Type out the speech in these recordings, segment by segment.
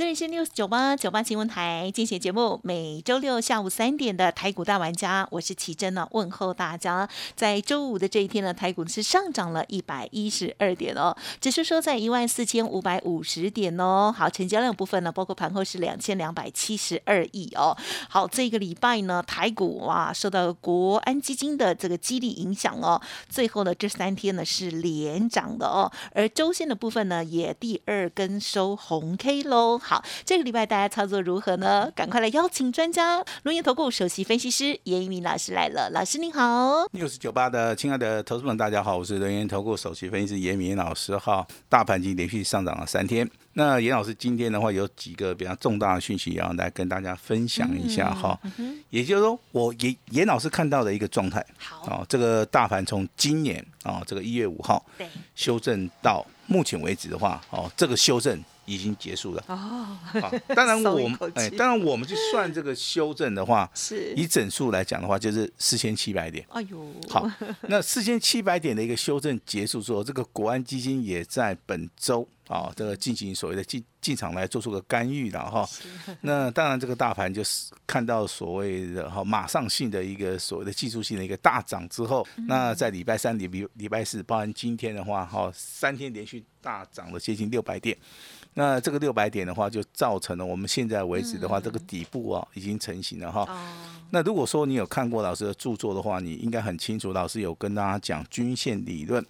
这里是 news 九八九八新闻台进行节目，每周六下午三点的台股大玩家，我是奇珍呢，问候大家。在周五的这一天呢，台股是上涨了一百一十二点哦，指数收在一万四千五百五十点哦。好，成交量部分呢，包括盘后是两千两百七十二亿哦。好，这个礼拜呢，台股哇，受到国安基金的这个激励影响哦，最后呢，这三天呢是连涨的哦，而周线的部分呢，也第二根收红 K 喽。好，这个礼拜大家操作如何呢？赶快来邀请专家，龙岩投顾首席分析师严一鸣老师来了。老师您好，六十九八的亲爱的投资们，大家好，我是龙岩投顾首席分析师严明老师。哈，大盘已经连续上涨了三天。那严老师今天的话有几个比较重大的讯息要来跟大家分享一下哈。也就是说，我严严老师看到的一个状态。好，哦，这个大盘从今年啊这个一月五号对，修正到目前为止的话，哦，这个修正已经结束了。哦，好，当然我们哎，当然我们去算这个修正的话，是，以整数来讲的话，就是四千七百点。哎呦，好，那四千七百点的一个修正结束之后，这个国安基金也在本周啊，这个进行所谓的进进场来做出个干预了哈。那当然，这个大盘就是看到所谓的哈马上性的一个所谓的技术性的一个大涨之后，那在礼拜三、礼礼礼拜四，包含今天的话，哈，三天连续大涨了接近六百点。那这个六百点的话，就造成了我们现在为止的话，这个底部啊已经成型了哈。哦，那如果说你有看过老师的著作的话，你应该很清楚，老师有跟大家讲均线理论。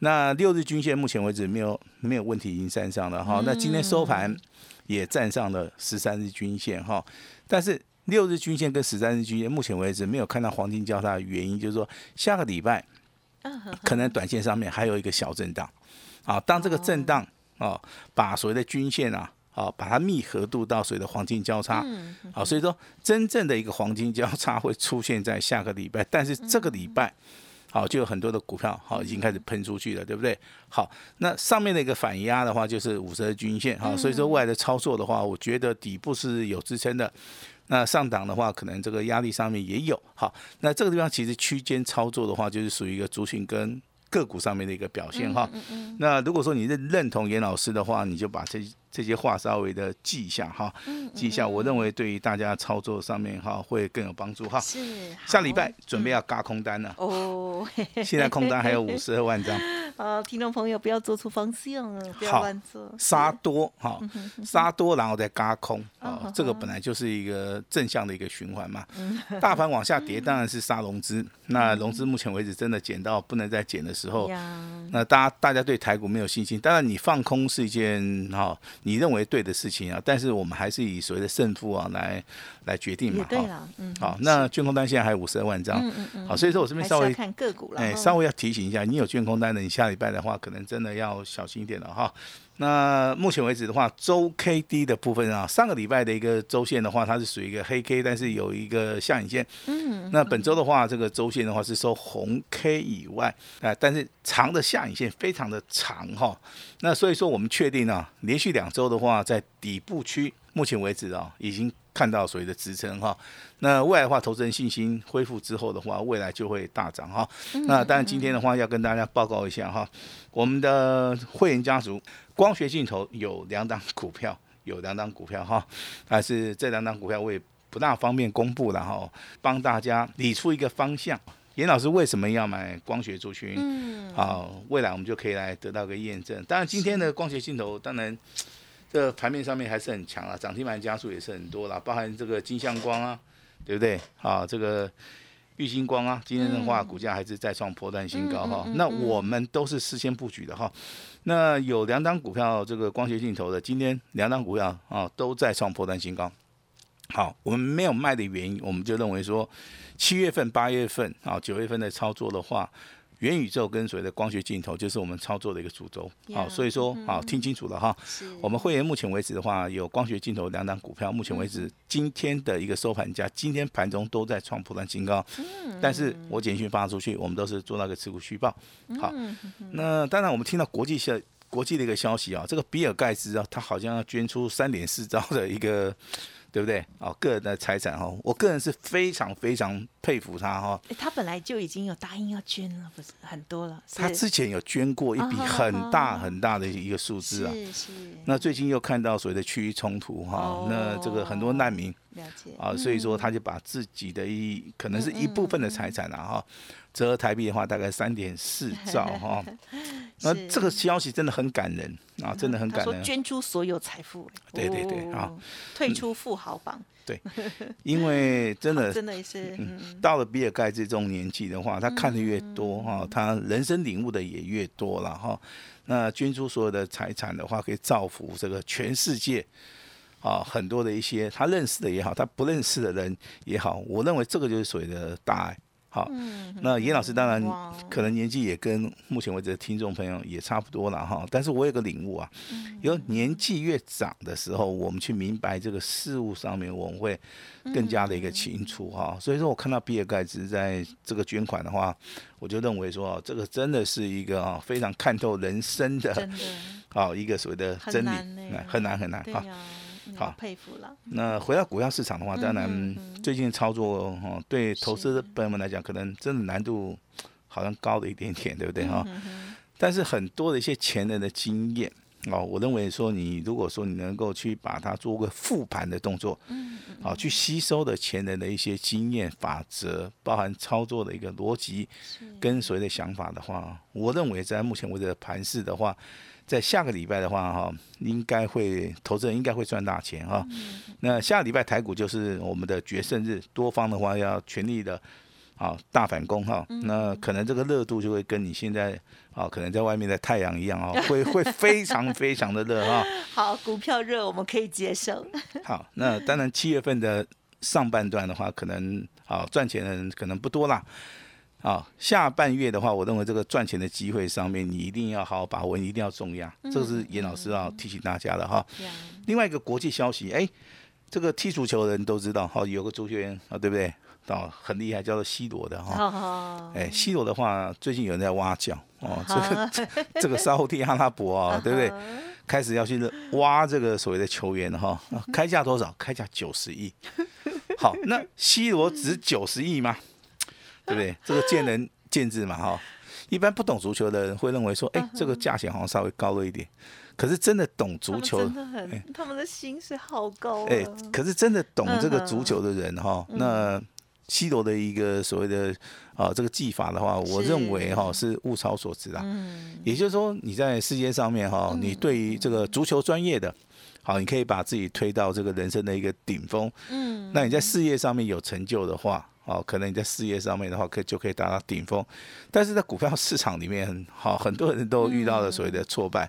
那六日均线目前为止没有没有问题，已经站上了哈。那今天收盘也站上了十三日均线哈，但是六日均线跟十三日均线目前为止没有看到黄金交叉的原因，就是说下个礼拜可能短线上面还有一个小震荡。啊，当这个震荡啊，把所谓的均线啊，啊，把它密合度到所谓的黄金交叉，啊，所以说真正的一个黄金交叉会出现在下个礼拜，但是这个礼拜。好，就有很多的股票好已经开始喷出去了，对不对？好，那上面的一个反压的话，就是五十日均线好，所以说未来的操作的话，我觉得底部是有支撑的。那上档的话，可能这个压力上面也有。好，那这个地方其实区间操作的话，就是属于一个族群跟个股上面的一个表现哈。那如果说你认认同严老师的话，你就把这这些话稍微的记一下哈，记一下。我认为对于大家操作上面哈会更有帮助哈。是，下礼拜准备要嘎空单了，哦，现在空单还有五十二万张，呃，听众朋友不要做出方向啊，不要乱做，杀多哈，杀多然后再嘎空啊嗯，这个本来就是一个正向的一个循环嘛。大盘往下跌当然是杀融资，那融资目前为止真的减到不能再减的时候，呀，那大家大家对台股没有信心，当然你放空是一件哈、你认为对的事情啊，但是我们还是以所谓的胜负啊来来决定嘛，哈。对了，嗯，好，那券空单现在还有五十二万张，嗯嗯嗯，好，所以说我这边稍微看个股了，哎，稍微要提醒一下，你有券空单的，你下礼拜的话，可能真的要小心一点了哈。那目前为止的话，周 K D 的部分啊，上个礼拜的一个周线的话，它是属于一个黑 K，但是有一个下影线。嗯，那本周的话，这个周线的话是收红 K 以外，啊、但是长的下影线非常的长哈。那所以说，我们确定啊，连续两周的话，在底部区，目前为止啊，已经看到所谓的支撑哈。那未来的话，投资人信心恢复之后的话，未来就会大涨哈。那当然今天的话，要跟大家报告一下哈，我们的会员家族光学镜头有两档股票，有两档股票哈，但是这两档股票我也不大方便公布了哈，帮大家理出一个方向。严老师为什么要买光学族群？嗯，好，未来我们就可以来得到个验证。当然，今天的光学镜头，当然这盘面上面还是很强啊，涨停板家数也是很多啦，包含这个金相光啊，对不对？啊，这个玉星光啊，今天的话股价还是再创破断新高哈。那我们都是事先布局的哈。那有两档股票，这个光学镜头的，今天两档股票啊都在创破断新高。好，我们没有卖的原因，我们就认为说，七月份、八月份啊、九月份的操作的话，元宇宙跟所谓的光学镜头就是我们操作的一个主轴。好，所以说好听清楚了哈。我们会员目前为止的话，有光学镜头两档股票，目前为止今天的一个收盘价，今天盘中都在创破断新高。嗯。但是我简讯发出去，我们都是做那个持股虚报。好。那当然，我们听到国际消国际的一个消息啊，这个比尔盖茨啊，他好像要捐出三点四兆的一个。对不对？哦，个人的财产哈，我个人是非常非常佩服他哈。他本来就已经有答应要捐了，不是很多了。他之前有捐过一笔很大很大的一个数字啊。是是。那最近又看到所谓的区域冲突哈，那这个很多难民。了解。啊，所以说他就把自己的一可能是一部分的财产啊哈。折合台币的话，大概三点四兆哈。那这个消息真的很感人啊，真的很感人。捐出所有财富。对对对啊，退出富豪榜。对，因为真的真的是，到了比尔盖茨这种年纪的话，他看的越多哈，他人生领悟的也越多了哈。那捐出所有的财产的话，可以造福这个全世界啊，很多的一些他认识的也好，他不认识的人也好，我认为这个就是所谓的大爱。好，那严老师当然可能年纪也跟目前为止的听众朋友也差不多了哈，但是我有个领悟啊，有年纪越长的时候，我们去明白这个事物上面，我们会更加的一个清楚哈。所以说我看到比尔盖茨在这个捐款的话，我就认为说这个真的是一个啊非常看透人生的，好一个所谓的真理，很难很难哈。好佩服了。那回到股票市场的话，当然最近操作哈，对投资朋友们来讲，可能真的难度好像高了一点点，对不对哈？但是很多的一些前人的经验哦，我认为说你如果说你能够去把它做个复盘的动作，嗯好去吸收的前人的一些经验法则，包含操作的一个逻辑跟随的想法的话，我认为在目前为止的盘势的话。在下个礼拜的话，哈，应该会投资人应该会赚大钱哈。那下个礼拜台股就是我们的决胜日，多方的话要全力的，啊，大反攻哈。那可能这个热度就会跟你现在啊，可能在外面的太阳一样啊，会会非常非常的热哈。好，股票热我们可以接受。好，那当然七月份的上半段的话，可能啊赚钱的人可能不多啦。啊，下半月的话，我认为这个赚钱的机会上面，你一定要好好把握，一定要重压。这个是严老师要提醒大家的哈。另外一个国际消息，哎，这个踢足球的人都知道，哈，有个足球员啊，对不对？哦，很厉害，叫做 C 罗的哈。哎，C 罗的话，最近有人在挖角哦，这个这个 沙特阿拉伯啊，对不对？开始要去挖这个所谓的球员哈，开价多少？开价九十亿。好，那 C 罗值九十亿吗？对不对？这个见仁见智嘛，哈。一般不懂足球的人会认为说，哎，这个价钱好像稍微高了一点。可是真的懂足球，真的很，他们的心是好高。哎，可是真的懂这个足球的人哈，那 C 罗的一个所谓的啊这个技法的话，我认为哈是物超所值啊。嗯。也就是说，你在世界上面哈，你对于这个足球专业的，好，你可以把自己推到这个人生的一个顶峰。嗯。那你在事业上面有成就的话。哦，可能你在事业上面的话，可就可以达到顶峰，但是在股票市场里面，好，很多人都遇到了所谓的挫败，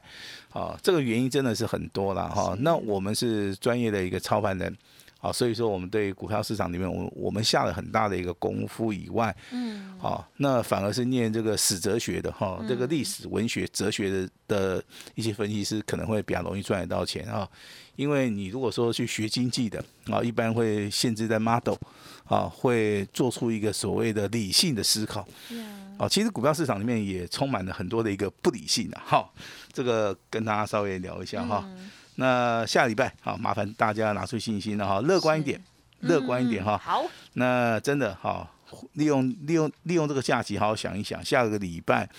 啊，这个原因真的是很多了哈。那我们是专业的一个操盘人，啊，所以说我们对股票市场里面，我我们下了很大的一个功夫以外，嗯，好，那反而是念这个史哲学的哈，这个历史、文学、哲学的的一些分析师可能会比较容易赚得到钱啊。因为你如果说去学经济的啊，一般会限制在 model 啊，会做出一个所谓的理性的思考。啊，其实股票市场里面也充满了很多的一个不理性的。哈，这个跟大家稍微聊一下哈。那下礼拜好，麻烦大家拿出信心了哈，乐观一点，乐观一点哈。好。那真的哈，利用利用利用这个假期，好好想一想，下个礼拜，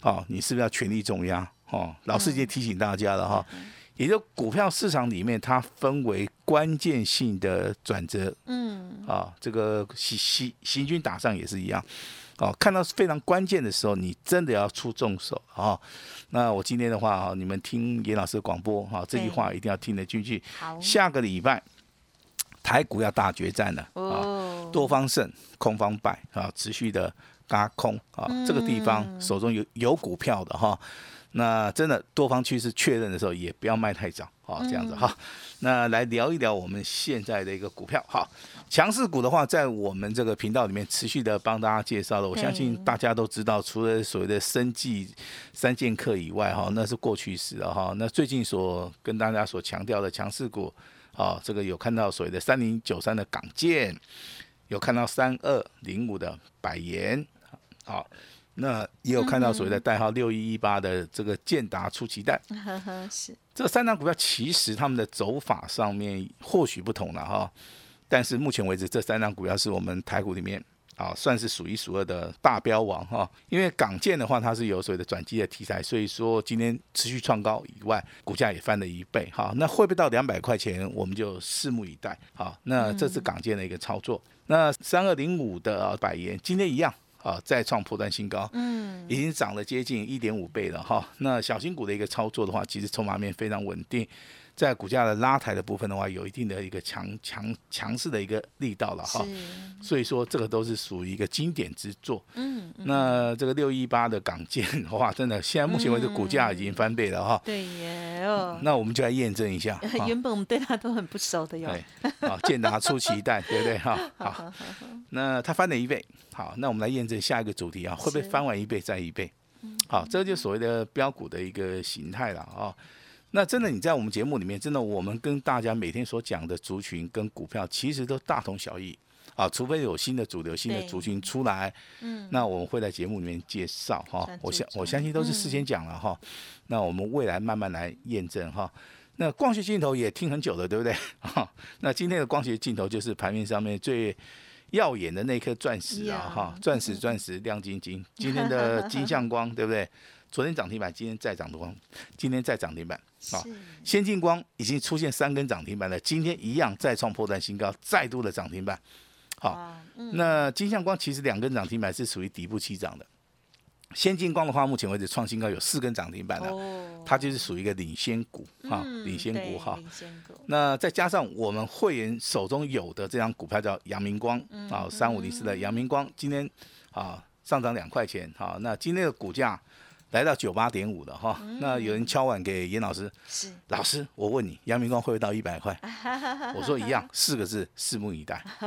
好，你是不是要全力重压？哦，老师已经提醒大家了哈。也就股票市场里面，它分为关键性的转折，嗯，啊，这个行行行军打仗也是一样，哦，看到非常关键的时候，你真的要出重手啊。那我今天的话啊，你们听严老师的广播哈，这句话一定要听得进去。好，下个礼拜台股要大决战了啊，多方胜，空方败啊，持续的嘎空啊，这个地方手中有有股票的哈。那真的多方趋势确认的时候，也不要卖太早好，这样子哈。那来聊一聊我们现在的一个股票，好，强势股的话，在我们这个频道里面持续的帮大家介绍了。我相信大家都知道，除了所谓的生计三剑客以外，哈，那是过去式了哈。那最近所跟大家所强调的强势股，啊，这个有看到所谓的三零九三的港建，有看到三二零五的百元，好。那也有看到所谓的代号六一一八的这个建达出奇蛋，是。这三张股票其实他们的走法上面或许不同了哈，但是目前为止这三张股票是我们台股里面啊算是数一数二的大标王哈，因为港建的话它是有所谓的转机的题材，所以说今天持续创高以外，股价也翻了一倍哈，那会不会到两百块钱我们就拭目以待好，那这是港建的一个操作，那三二零五的百元今天一样。啊，再创破断新高，嗯，已经涨了接近一点五倍了哈。那小新股的一个操作的话，其实筹码面非常稳定。在股价的拉抬的部分的话，有一定的一个强强强势的一个力道了哈，所以说这个都是属于一个经典之作。嗯，那这个六一八的港建的话，真的现在目前为止股价已经翻倍了哈。对耶哦，那我们就来验证一下。原本我们对它都很不熟的哟。好，建达出奇蛋，对不对哈？好，那它翻了一倍。好，那我们来验证下一个主题啊，会不会翻完一倍再一倍？好，这就所谓的标股的一个形态了啊。那真的，你在我们节目里面，真的，我们跟大家每天所讲的族群跟股票，其实都大同小异啊，除非有新的主流、新的族群出来，嗯，那我们会在节目里面介绍哈。我相我相信都是事先讲了哈。那我们未来慢慢来验证哈。那光学镜头也听很久了，对不对？哈，那今天的光学镜头就是盘面上面最耀眼的那颗钻石啊，哈，钻石钻石亮晶晶。今天的金像光，对不对？昨天涨停板，今天再涨的光，今天再涨停板啊！先进光已经出现三根涨停板了，今天一样再创破断新高，再度的涨停板。好，那金相光其实两根涨停板是属于底部起涨的。先进光的话，目前为止创新高有四根涨停板了，它就是属于一个领先股哈，领先股哈。那再加上我们会员手中有的这张股票叫阳明光啊，三五零四的阳明光，今天啊上涨两块钱哈，那今天的股价。来到九八点五了哈，那有人敲碗给严老师，是老师，我问你，阳明光会不会到一百块？我说一样，四个字，拭目以待。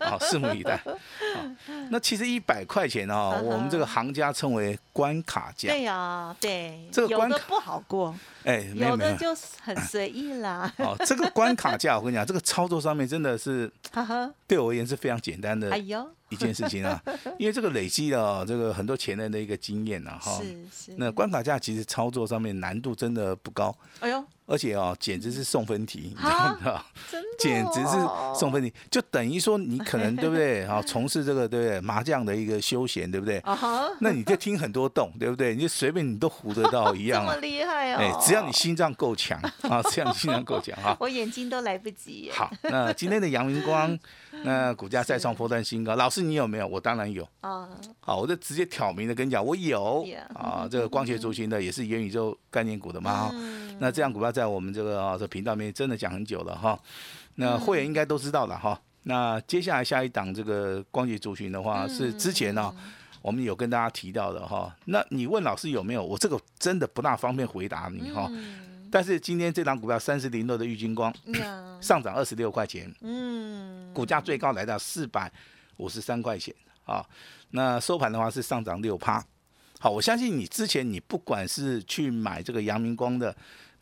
好，拭目以待。那其实一百块钱哦，我们这个行家称为关卡价。对呀，对，这个关卡不好过。哎，有的就很随意啦。哦，这个关卡价，我跟你讲，这个操作上面真的是，对我而言是非常简单的。哎呦。一件事情啊，因为这个累积了这个很多前人的一个经验啊，哈。是是。那关卡价其实操作上面难度真的不高。哎呦。而且哦，简直是送分题，你知道吗？简直是送分题，就等于说你可能对不对？好，从事这个对不对？麻将的一个休闲，对不对？那你就听很多洞，对不对？你就随便你都胡得到一样。这么厉害哦！哎，只要你心脏够强啊，只要你心脏够强啊。我眼睛都来不及。好，那今天的阳明光，那股价再创破断新高。老师，你有没有？我当然有。啊。好，我就直接挑明的跟你讲，我有。啊，这个光学族群的也是元宇宙概念股的嘛。那这样股票。在我们这个啊这频道里面真的讲很久了哈，那会员应该都知道了哈。那接下来下一档这个光学族群的话，是之前呢我们有跟大家提到的哈。那你问老师有没有？我这个真的不大方便回答你哈。但是今天这档股票三十零六的玉金光 上涨二十六块钱，嗯，股价最高来到四百五十三块钱啊。那收盘的话是上涨六趴。好，我相信你之前你不管是去买这个阳明光的。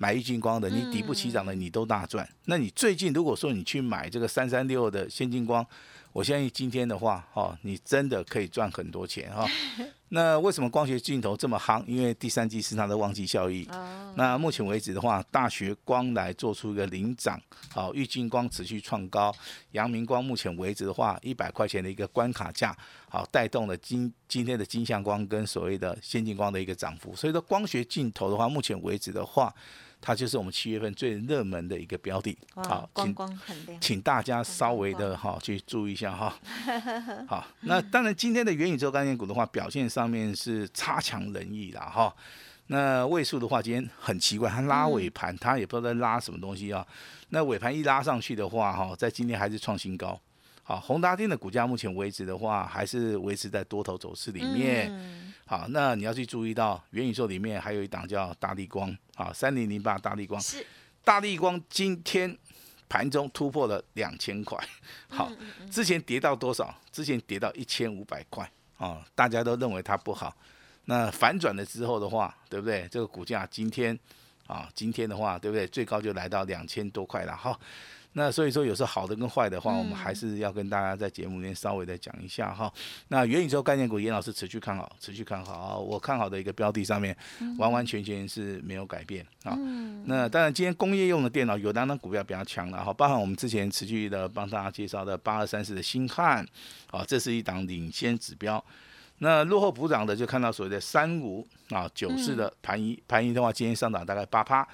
买玉金光的，你底部起涨的，你都大赚。那你最近如果说你去买这个三三六的先进光，我相信今天的话，哈，你真的可以赚很多钱哈。那为什么光学镜头这么夯？因为第三季是它的旺季效益。那目前为止的话，大学光来做出一个领涨，好，玉金光持续创高，阳明光目前为止的话，一百块钱的一个关卡价，好，带动了今今天的金相光跟所谓的先进光的一个涨幅。所以说，光学镜头的话，目前为止的话。它就是我们七月份最热门的一个标的，好，请很亮，请大家稍微的哈去注意一下哈。好，那当然今天的元宇宙概念股的话，表现上面是差强人意啦哈。那位数的话，今天很奇怪，它拉尾盘，它也不知道在拉什么东西啊。那尾盘一拉上去的话，哈，在今天还是创新高。好，宏达电的股价目前为止的话，还是维持在多头走势里面。好，那你要去注意到元宇宙里面还有一档叫大力光，啊，三零零八大力光。是。大力光今天盘中突破了两千块，好，之前跌到多少？之前跌到一千五百块啊，大家都认为它不好。那反转了之后的话，对不对？这个股价今天啊，今天的话，对不对？最高就来到两千多块了哈。那所以说，有时候好的跟坏的话，我们还是要跟大家在节目里面稍微再讲一下哈。那元宇宙概念股，严老师持续看好，持续看好。我看好的一个标的上面，完完全全是没有改变啊。那当然，今天工业用的电脑有两档股票比较强了哈，包含我们之前持续的帮大家介绍的八二三四的星汉啊，这是一档领先指标。那落后补涨的，就看到所谓的三五啊九四的盘一，盘一的话，今天上涨大概八趴。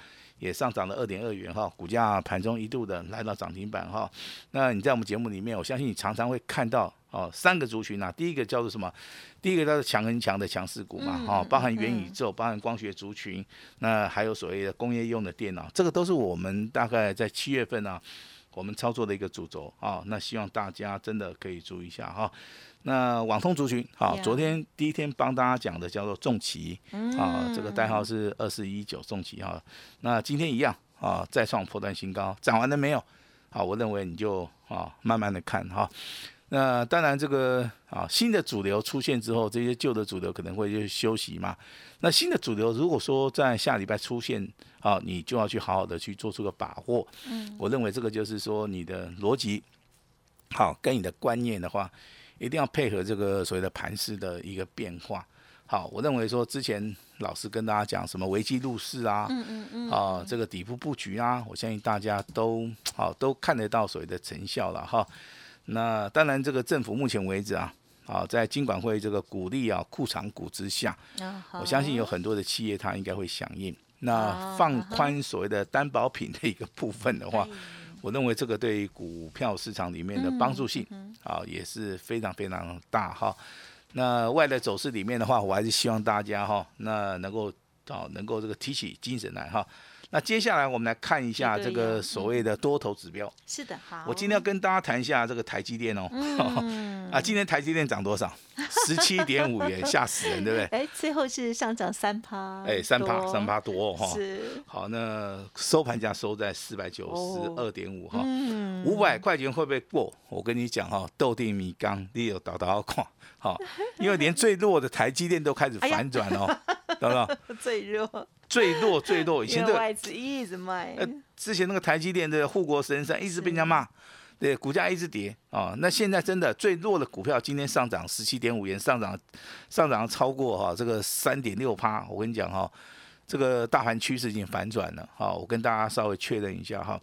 也上涨了二点二元哈，股价盘中一度的来到涨停板哈。那你在我们节目里面，我相信你常常会看到哦，三个族群啊，第一个叫做什么？第一个叫做强很强的强势股嘛，哈，包含元宇宙，包含光学族群，那还有所谓的工业用的电脑，这个都是我们大概在七月份啊，我们操作的一个主轴啊。那希望大家真的可以注意一下哈。那网通族群，好，昨天第一天帮大家讲的叫做重旗，啊，这个代号是二四一九重旗哈。那今天一样啊，再创破断新高，涨完了没有？好，我认为你就啊，慢慢的看哈。那当然这个啊，新的主流出现之后，这些旧的主流可能会就休息嘛。那新的主流如果说在下礼拜出现，啊，你就要去好好的去做出个把握。嗯，我认为这个就是说你的逻辑好，跟你的观念的话。一定要配合这个所谓的盘势的一个变化。好，我认为说之前老师跟大家讲什么危机入市啊，嗯嗯嗯，啊这个底部布局啊，我相信大家都好都看得到所谓的成效了哈。那当然，这个政府目前为止啊，啊在金管会这个鼓励啊库藏股之下，我相信有很多的企业它应该会响应。那放宽所谓的担保品的一个部分的话。我认为这个对股票市场里面的帮助性啊也是非常非常大哈。那外在走势里面的话，我还是希望大家哈，那能够啊能够这个提起精神来哈。那接下来我们来看一下这个所谓的多头指标。是的，好。我今天要跟大家谈一下这个台积电哦。啊，今天台积电涨多少？十七点五元，吓死人，对不对？哎，最后是上涨三趴。哎，三趴，三趴多哈。是。好，那收盘价收在四百九十二点五哈。五百块钱会不会过？我跟你讲哈，豆地米缸，你有倒倒看。好，因为连最弱的台积电都开始反转哦，懂不懂？最弱。最弱 最弱，以前的外资一直卖。呃，之前那个台积电的护国神山一直被人家骂，对，股价一直跌啊。那现在真的最弱的股票今天上涨十七点五元，上涨上涨超过哈这个三点六趴。我跟你讲哈，这个大盘趋势已经反转了。好，我跟大家稍微确认一下哈。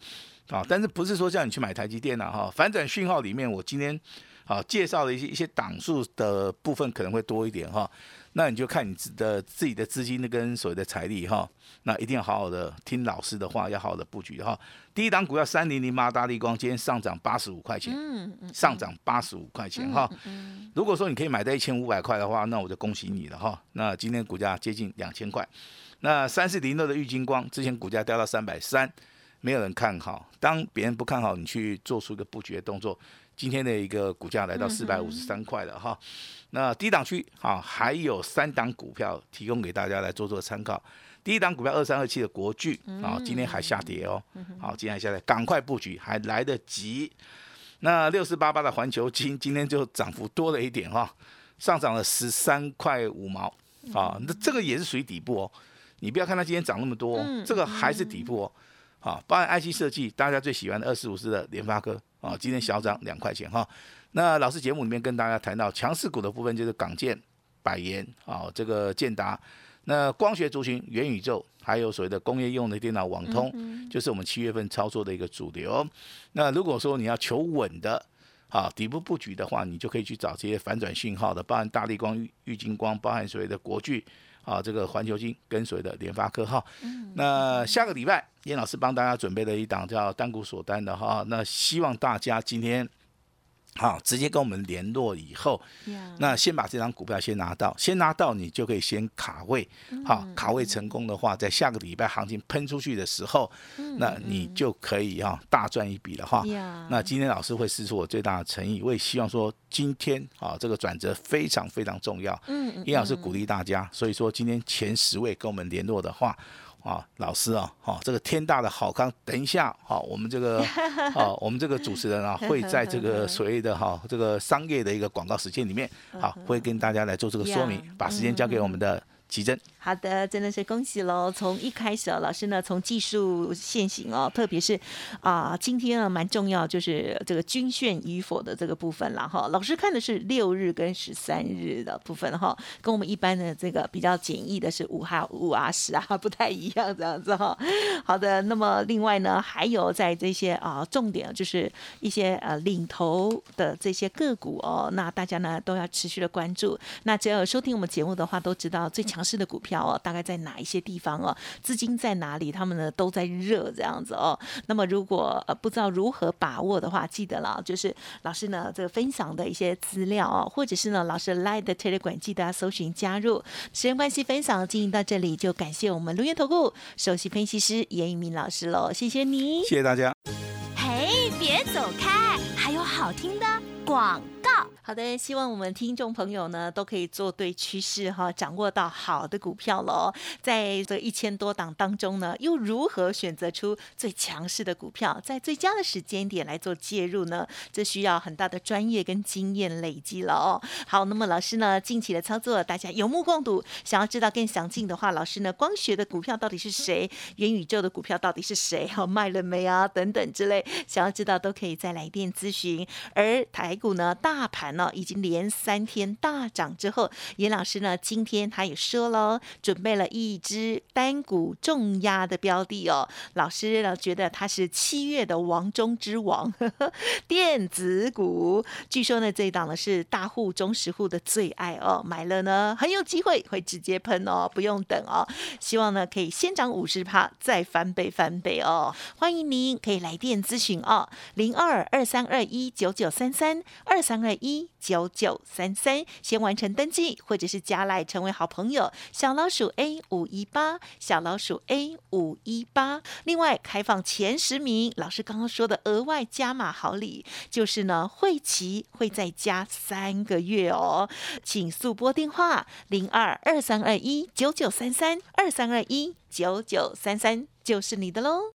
啊，但是不是说叫你去买台积电了哈？反转讯号里面，我今天啊介绍的一些一些档数的部分可能会多一点哈。那你就看你自的自己的资金跟所谓的财力哈，那一定要好好的听老师的话，要好好的布局哈。第一档股票三零零八大力光今天上涨八十五块钱，上涨八十五块钱哈。如果说你可以买到一千五百块的话，那我就恭喜你了哈。那今天股价接近两千块，那三四零六的玉金光之前股价掉到三百三，没有人看好，当别人不看好，你去做出一个布局的动作。今天的一个股价来到四百五十三块了哈，那低档区啊还有三档股票提供给大家来做做参考。第一档股票二三二七的国巨啊，今天还下跌哦，好，今天还下跌，赶快布局还来得及。那六四八八的环球金今天就涨幅多了一点哈，上涨了十三块五毛啊，那这个也是属于底部哦。你不要看它今天涨那么多，这个还是底部哦。好，包含 IC 设计，大家最喜欢的二四五四的联发科啊，今天小涨两块钱哈。那老师节目里面跟大家谈到强势股的部分，就是港建、百元啊，这个建达。那光学族群、元宇宙，还有所谓的工业用的电脑、网通，就是我们七月份操作的一个主流。那如果说你要求稳的，好底部布局的话，你就可以去找这些反转信号的，包含大力光、玉玉金光，包含所谓的国巨。啊，这个环球金跟随的联发科哈，那下个礼拜严老师帮大家准备了一档叫单股锁单的哈，那希望大家今天。好，直接跟我们联络以后，那先把这张股票先拿到，先拿到你就可以先卡位。好，卡位成功的话，在下个礼拜行情喷出去的时候，那你就可以哈大赚一笔了哈。那今天老师会试出我最大的诚意，我也希望说今天啊这个转折非常非常重要。嗯，叶老师鼓励大家，所以说今天前十位跟我们联络的话。啊，老师啊，好，这个天大的好康，等一下，好，我们这个，好，我们这个主持人啊，会在这个 所谓的哈这个商业的一个广告时间里面，好，会跟大家来做这个说明，把时间交给我们的奇珍。好的，真的是恭喜喽！从一开始啊，老师呢从技术现行哦，特别是啊，今天呢蛮重要，就是这个均线与否的这个部分了哈。老师看的是六日跟十三日的部分哈，跟我们一般的这个比较简易的是五哈五啊十啊不太一样这样子哈。好的，那么另外呢，还有在这些啊重点就是一些呃领头的这些个股哦，那大家呢都要持续的关注。那只要有收听我们节目的话，都知道最强势的股票。哦，大概在哪一些地方哦？资金在哪里？他们呢都在热这样子哦。那么如果呃不知道如何把握的话，记得了，就是老师呢这个分享的一些资料哦，或者是呢老师 Live 的 Telegram，记得搜寻加入。时间关系，分享进行到这里，就感谢我们龙源投顾首席分析师严一鸣老师喽，谢谢你，谢谢大家。嘿，别走开，还有好听的广告。好的，希望我们听众朋友呢都可以做对趋势哈，掌握到好的股票喽。在这一千多档当中呢，又如何选择出最强势的股票，在最佳的时间点来做介入呢？这需要很大的专业跟经验累积了哦。好，那么老师呢近期的操作，大家有目共睹。想要知道更详尽的话，老师呢光学的股票到底是谁？元宇宙的股票到底是谁？好卖了没啊？等等之类，想要知道都可以再来电咨询。而台股呢，大盘。呢已经连三天大涨之后，严老师呢今天他也说了，准备了一只单股重压的标的哦。老师呢觉得它是七月的王中之王，呵 呵电子股。据说呢这一档呢是大户、中实户的最爱哦，买了呢很有机会会直接喷哦，不用等哦。希望呢可以先涨五十趴，再翻倍翻倍哦。欢迎您可以来电咨询哦，零二二三二一九九三三二三二一。九九三三，先完成登记，或者是加来成为好朋友。小老鼠 A 五一八，小老鼠 A 五一八。另外开放前十名，老师刚刚说的额外加码好礼，就是呢会期会再加三个月哦。请速拨电话零二二三二一九九三三二三二一九九三三，就是你的喽。